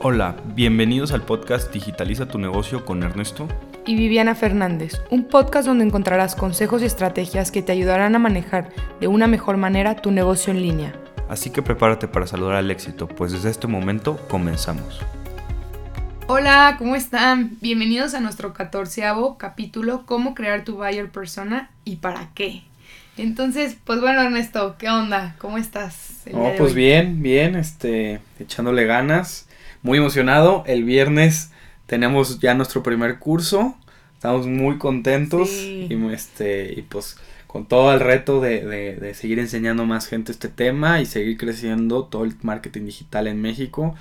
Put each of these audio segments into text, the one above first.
Hola, bienvenidos al podcast Digitaliza tu negocio con Ernesto y Viviana Fernández, un podcast donde encontrarás consejos y estrategias que te ayudarán a manejar de una mejor manera tu negocio en línea. Así que prepárate para saludar al éxito, pues desde este momento comenzamos. Hola, ¿cómo están? Bienvenidos a nuestro catorceavo capítulo, cómo crear tu buyer persona y para qué. Entonces, pues bueno, Ernesto, ¿qué onda? ¿Cómo estás? oh, pues bien, bien, este, echándole ganas muy emocionado. El viernes tenemos ya nuestro primer curso. Estamos muy contentos y, este, y pues con todo el reto de, de, seguir enseñando a más gente este tema y seguir creciendo todo el marketing digital en México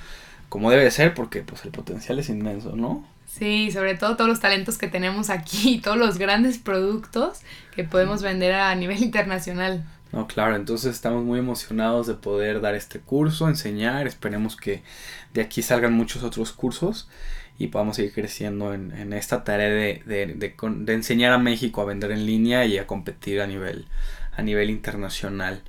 como debe ser porque pues el potencial es inmenso, ¿no? Sí, sobre todo todos los talentos que tenemos aquí, todos los grandes productos que podemos vender a nivel internacional. No, claro, entonces estamos muy emocionados de poder dar este curso, enseñar, esperemos que de aquí salgan muchos otros cursos y podamos seguir creciendo en, esta tarea de, de, enseñar a México a vender en línea y a competir a nivel, a nivel internacional.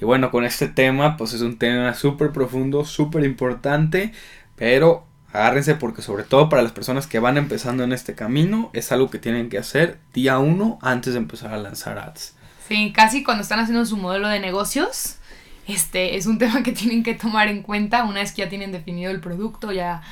Y bueno, con este tema, pues es un tema súper profundo, súper importante, pero agárrense porque sobre todo para las personas que van empezando en este camino, es algo que tienen que hacer día uno antes de empezar a lanzar ads. Sí, casi cuando están haciendo su modelo de negocios, este es un tema que tienen que tomar en cuenta una vez que ya tienen definido el producto, ya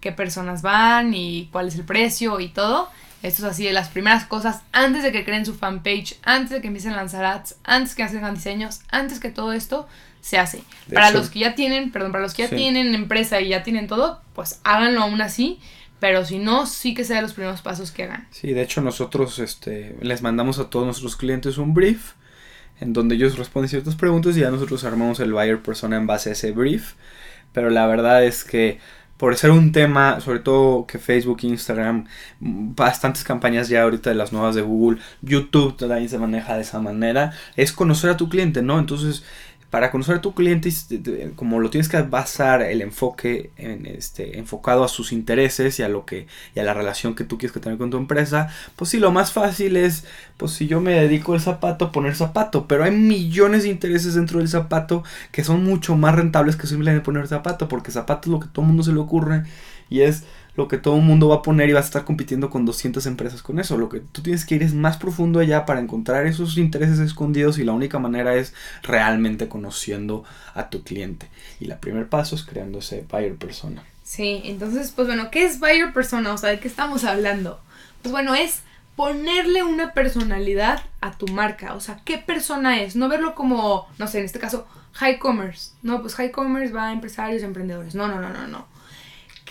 qué personas van y cuál es el precio y todo. Esto es así de las primeras cosas antes de que creen su fanpage, antes de que empiecen a lanzar ads, antes que hagan diseños, antes que todo esto se hace. para los que ya tienen, perdón, para los que ya tienen empresa y ya tienen todo, pues háganlo aún así pero si no, sí que sea los primeros pasos que hagan. Sí, de hecho nosotros este, les mandamos a todos nuestros clientes un brief en donde ellos responden ciertas preguntas y ya nosotros armamos el buyer persona en base a ese brief. Pero la verdad es que por ser un tema, sobre todo que Facebook, Instagram, bastantes campañas ya ahorita de las nuevas de Google, YouTube también se maneja de esa manera, es conocer a tu cliente, ¿no? Entonces para conocer a tu cliente, como lo tienes que basar el enfoque en este, enfocado a sus intereses y a lo que y a la relación que tú quieres que tener con tu empresa, pues sí, lo más fácil es, pues si yo me dedico al zapato, poner zapato, pero hay millones de intereses dentro del zapato que son mucho más rentables que simplemente poner zapato, porque zapato es lo que todo el mundo se le ocurre y es lo que todo el mundo va a poner y vas a estar compitiendo con 200 empresas con eso. Lo que tú tienes que ir es más profundo allá para encontrar esos intereses escondidos y la única manera es realmente conociendo a tu cliente. Y el primer paso es creando ese buyer persona. Sí, entonces, pues bueno, ¿qué es buyer persona? O sea, ¿de qué estamos hablando? Pues bueno, es ponerle una personalidad a tu marca. O sea, ¿qué persona es? No verlo como, no sé, en este caso, high commerce. No, pues high commerce va a empresarios, emprendedores. No, no, no, no, no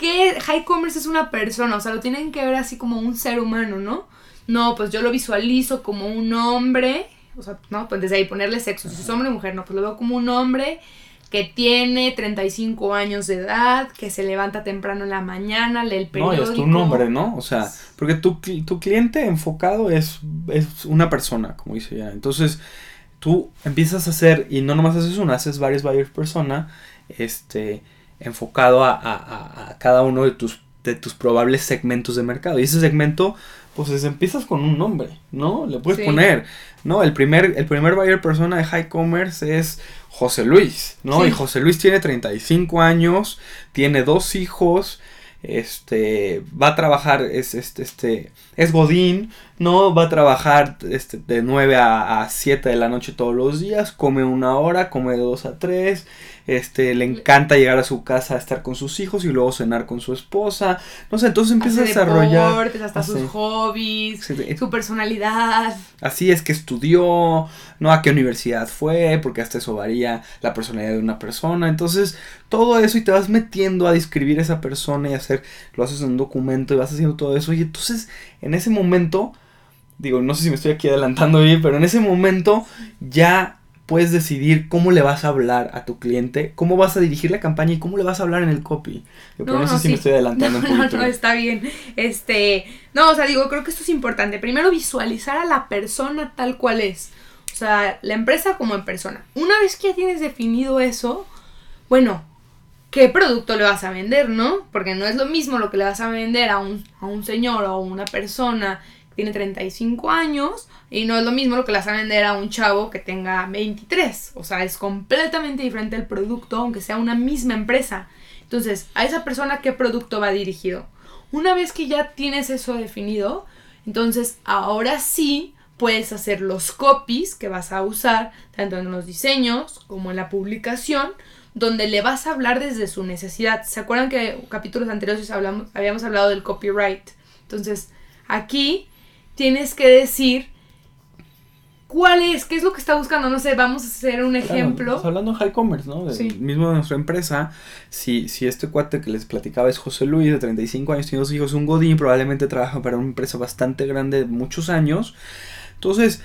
que high commerce es una persona, o sea, lo tienen que ver así como un ser humano, ¿no? No, pues yo lo visualizo como un hombre, o sea, no, pues desde ahí ponerle sexo, si es hombre o mujer, no, pues lo veo como un hombre que tiene 35 años de edad, que se levanta temprano en la mañana, lee el periódico. No, es tu nombre, ¿no? O sea, porque tu, tu cliente enfocado es, es una persona, como dice ya. Entonces, tú empiezas a hacer, y no nomás haces una, haces varios buyers persona, este enfocado a, cada uno de tus, de tus probables segmentos de mercado. Y ese segmento, pues empiezas con un nombre, ¿no? Le puedes poner, ¿no? El primer, el primer buyer persona de high commerce es José Luis, ¿no? Y José Luis tiene 35 años, tiene dos hijos, este, va a trabajar, es, este, este, es Godín, ¿no? Va a trabajar este, de 9 a, a 7 de la noche todos los días, come una hora, come de 2 a 3, este, le encanta llegar a su casa a estar con sus hijos y luego cenar con su esposa. No sé, entonces empieza a desarrollar. Deportes, hasta sus hobbies, su personalidad. Así es que estudió, no a qué universidad fue, porque hasta eso varía la personalidad de una persona. Entonces, todo eso y te vas metiendo a describir a esa persona y hacer, lo haces en un documento y vas haciendo todo eso. Y entonces, en ese momento, digo, no sé si me estoy aquí adelantando bien, pero en ese momento ya puedes decidir cómo le vas a hablar a tu cliente, cómo vas a dirigir la campaña y cómo le vas a hablar en el copy. Pero no, sé si me estoy adelantando un poquito. No, no, está bien. Este, no, o sea, digo, creo que esto es importante. Primero visualizar a la persona tal cual es. O sea, la empresa como en persona. Una vez que ya tienes definido eso, bueno, ¿qué producto le vas a vender, no? Porque no es lo mismo lo que le vas a vender a un, a un señor o a una persona tiene 35 años y no es lo mismo lo que le vas a vender a un chavo que tenga 23. O sea, es completamente diferente el producto, aunque sea una misma empresa. Entonces, a esa persona, ¿qué producto va dirigido? Una vez que ya tienes eso definido, entonces ahora sí puedes hacer los copies que vas a usar, tanto en los diseños como en la publicación, donde le vas a hablar desde su necesidad. ¿Se acuerdan que capítulos anteriores hablamos, habíamos hablado del copyright? Entonces, aquí tienes que decir cuál es, qué es lo que está buscando. No sé, vamos a hacer un ejemplo. Claro, hablando de high commerce, ¿no? Del mismo de nuestra empresa. Si, si este cuate que les platicaba es José Luis, de 35 años, tiene dos hijos, un Godín, probablemente trabaja para una empresa bastante grande de muchos años. Entonces,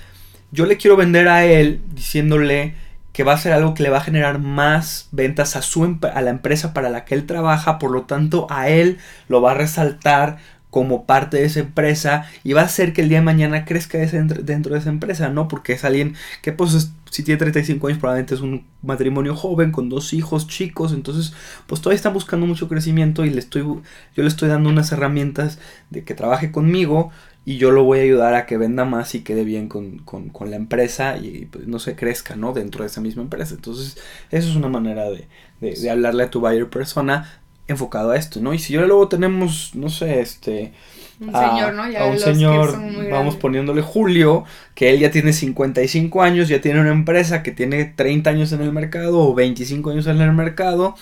yo le quiero vender a él diciéndole que va a ser algo que le va a generar más ventas a, su, a la empresa para la que él trabaja, por lo tanto a él lo va a resaltar como parte de esa empresa y va a hacer que el día de mañana crezca dentro de esa empresa, ¿no? Porque es alguien que pues si tiene 35 años probablemente es un matrimonio joven con dos hijos chicos, entonces pues todavía está buscando mucho crecimiento y le estoy yo le estoy dando unas herramientas de que trabaje conmigo y yo lo voy a ayudar a que venda más y quede bien con, la empresa y pues, no se crezca, ¿no? Dentro de esa misma empresa. Entonces, eso es una manera de, de, hablarle a tu buyer persona enfocado a esto, ¿no? Y si yo luego tenemos, no sé, este... Un señor, ¿no? a un señor, vamos poniéndole Julio, que él ya tiene 55 años, ya tiene una empresa que tiene 30 años en el mercado o 25 años en el mercado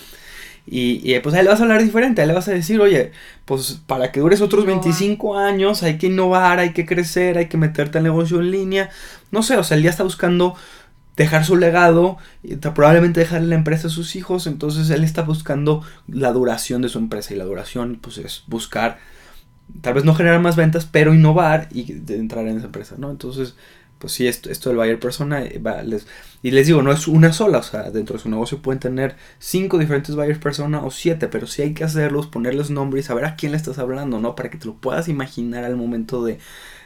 y, pues ahí le vas a hablar diferente, ahí le vas a decir, oye, pues para que dures otros 25 años hay que innovar, hay que crecer, hay que meterte al negocio en línea. No sé, o sea, él ya está buscando dejar su legado, probablemente dejarle la empresa a sus hijos, entonces él está buscando la duración de su empresa y la duración pues es buscar, tal vez no generar más ventas, pero innovar y entrar en esa empresa, ¿no? Entonces pues sí, esto, esto del buyer persona, eh, les, y les digo, no es una sola, o sea, dentro de su negocio pueden tener cinco diferentes buyers persona o siete, pero sí hay que hacerlos, ponerles nombre y saber a quién le estás hablando, ¿no? Para que te lo puedas imaginar al momento de,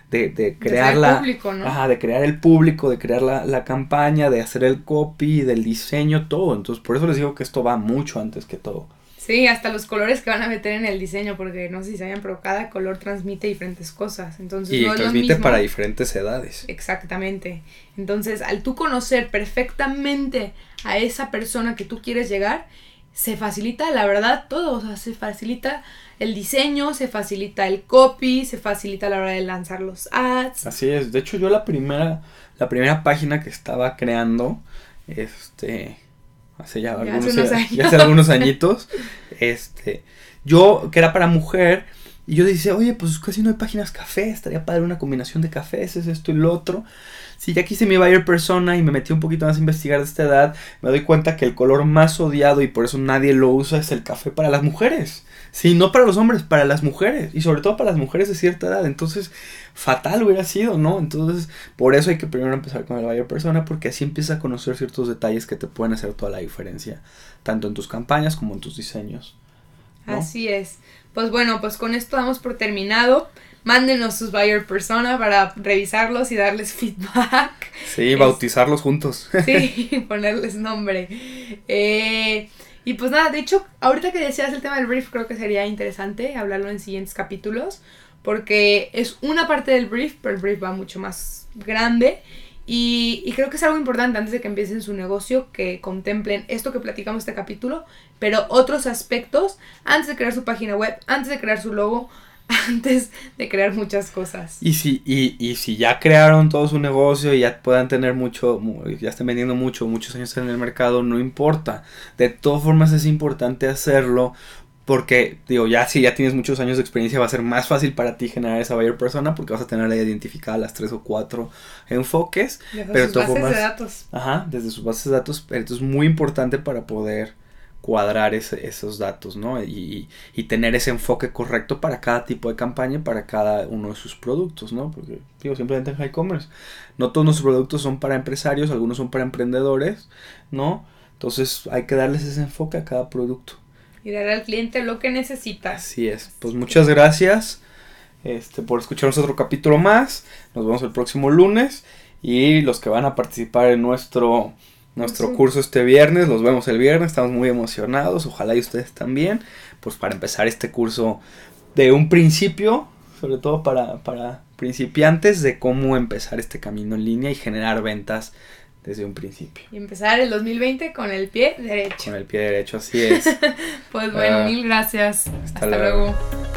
de, de crear la... Público, ¿no? Ajá, de crear el público, de crear la, la campaña, de hacer el copy, del diseño, todo. Entonces, por eso les digo que esto va mucho antes que todo. Sí, hasta los colores que van a meter en el diseño, porque no sé si saben, pero cada color transmite diferentes cosas. Entonces, y transmite para diferentes edades. Exactamente. Entonces, al tú conocer perfectamente a esa persona que tú quieres llegar, se facilita, la verdad, todo. O sea, se facilita el diseño, se facilita el copy, se facilita a la hora de lanzar los ads. Así es. De hecho, yo la primera, la primera página que estaba creando, este hace ya, algunos, hace, hace algunos añitos, este, yo, que era para mujer, y yo decía, oye, pues casi no hay páginas café, estaría padre una combinación de cafés, es esto y lo otro. Si ya quise mi buyer persona y me metí un poquito más a investigar de esta edad, me doy cuenta que el color más odiado y por eso nadie lo usa es el café para las mujeres. Sí, no para los hombres, para las mujeres. Y sobre todo para las mujeres de cierta edad. Entonces, fatal hubiera sido, ¿no? Entonces, por eso hay que primero empezar con el buyer persona, porque así empieza a conocer ciertos detalles que te pueden hacer toda la diferencia, tanto en tus campañas como en tus diseños. Así es. Pues bueno, pues con esto damos por terminado. Mándenos sus buyer persona para revisarlos y darles feedback. Sí, bautizarlos juntos. Sí, ponerles nombre. Eh, y pues nada, de hecho, ahorita que decías el tema del brief, creo que sería interesante hablarlo en siguientes capítulos, porque es una parte del brief, pero el brief va mucho más grande. Y, creo que es algo importante antes de que empiecen su negocio, que contemplen esto que platicamos este capítulo, pero otros aspectos antes de crear su página web, antes de crear su logo, antes de crear muchas cosas. Y si, y si ya crearon todo su negocio y ya puedan tener mucho, ya estén vendiendo mucho, muchos años en el mercado, no importa. De todas formas es importante hacerlo porque, digo, ya si ya tienes muchos años de experiencia va a ser más fácil para ti generar esa buyer persona porque vas a tener ahí identificadas las tres o cuatro enfoques. Desde pero sus bases de datos. Ajá, desde sus bases de datos. Pero esto es muy importante para poder cuadrar esos datos, ¿no? Y, y, tener ese enfoque correcto para cada tipo de campaña, para cada uno de sus productos, ¿no? Porque, digo, simplemente en high commerce, no todos nuestros productos son para empresarios, algunos son para emprendedores, ¿no? Entonces hay que darles ese enfoque a cada producto. Y darle al cliente lo que necesita. Así es. Pues muchas gracias este, por escucharnos otro capítulo más. Nos vemos el próximo lunes. Y los que van a participar en nuestro nuestro curso este viernes, los vemos el viernes, estamos muy emocionados, ojalá y ustedes también, pues para empezar este curso de un principio, sobre todo para, para principiantes de cómo empezar este camino en línea y generar ventas desde un principio. Y empezar el 2020 con el pie derecho. Con el pie derecho, así es. pues bueno, Ah, mil gracias. hasta Hasta, luego. luego.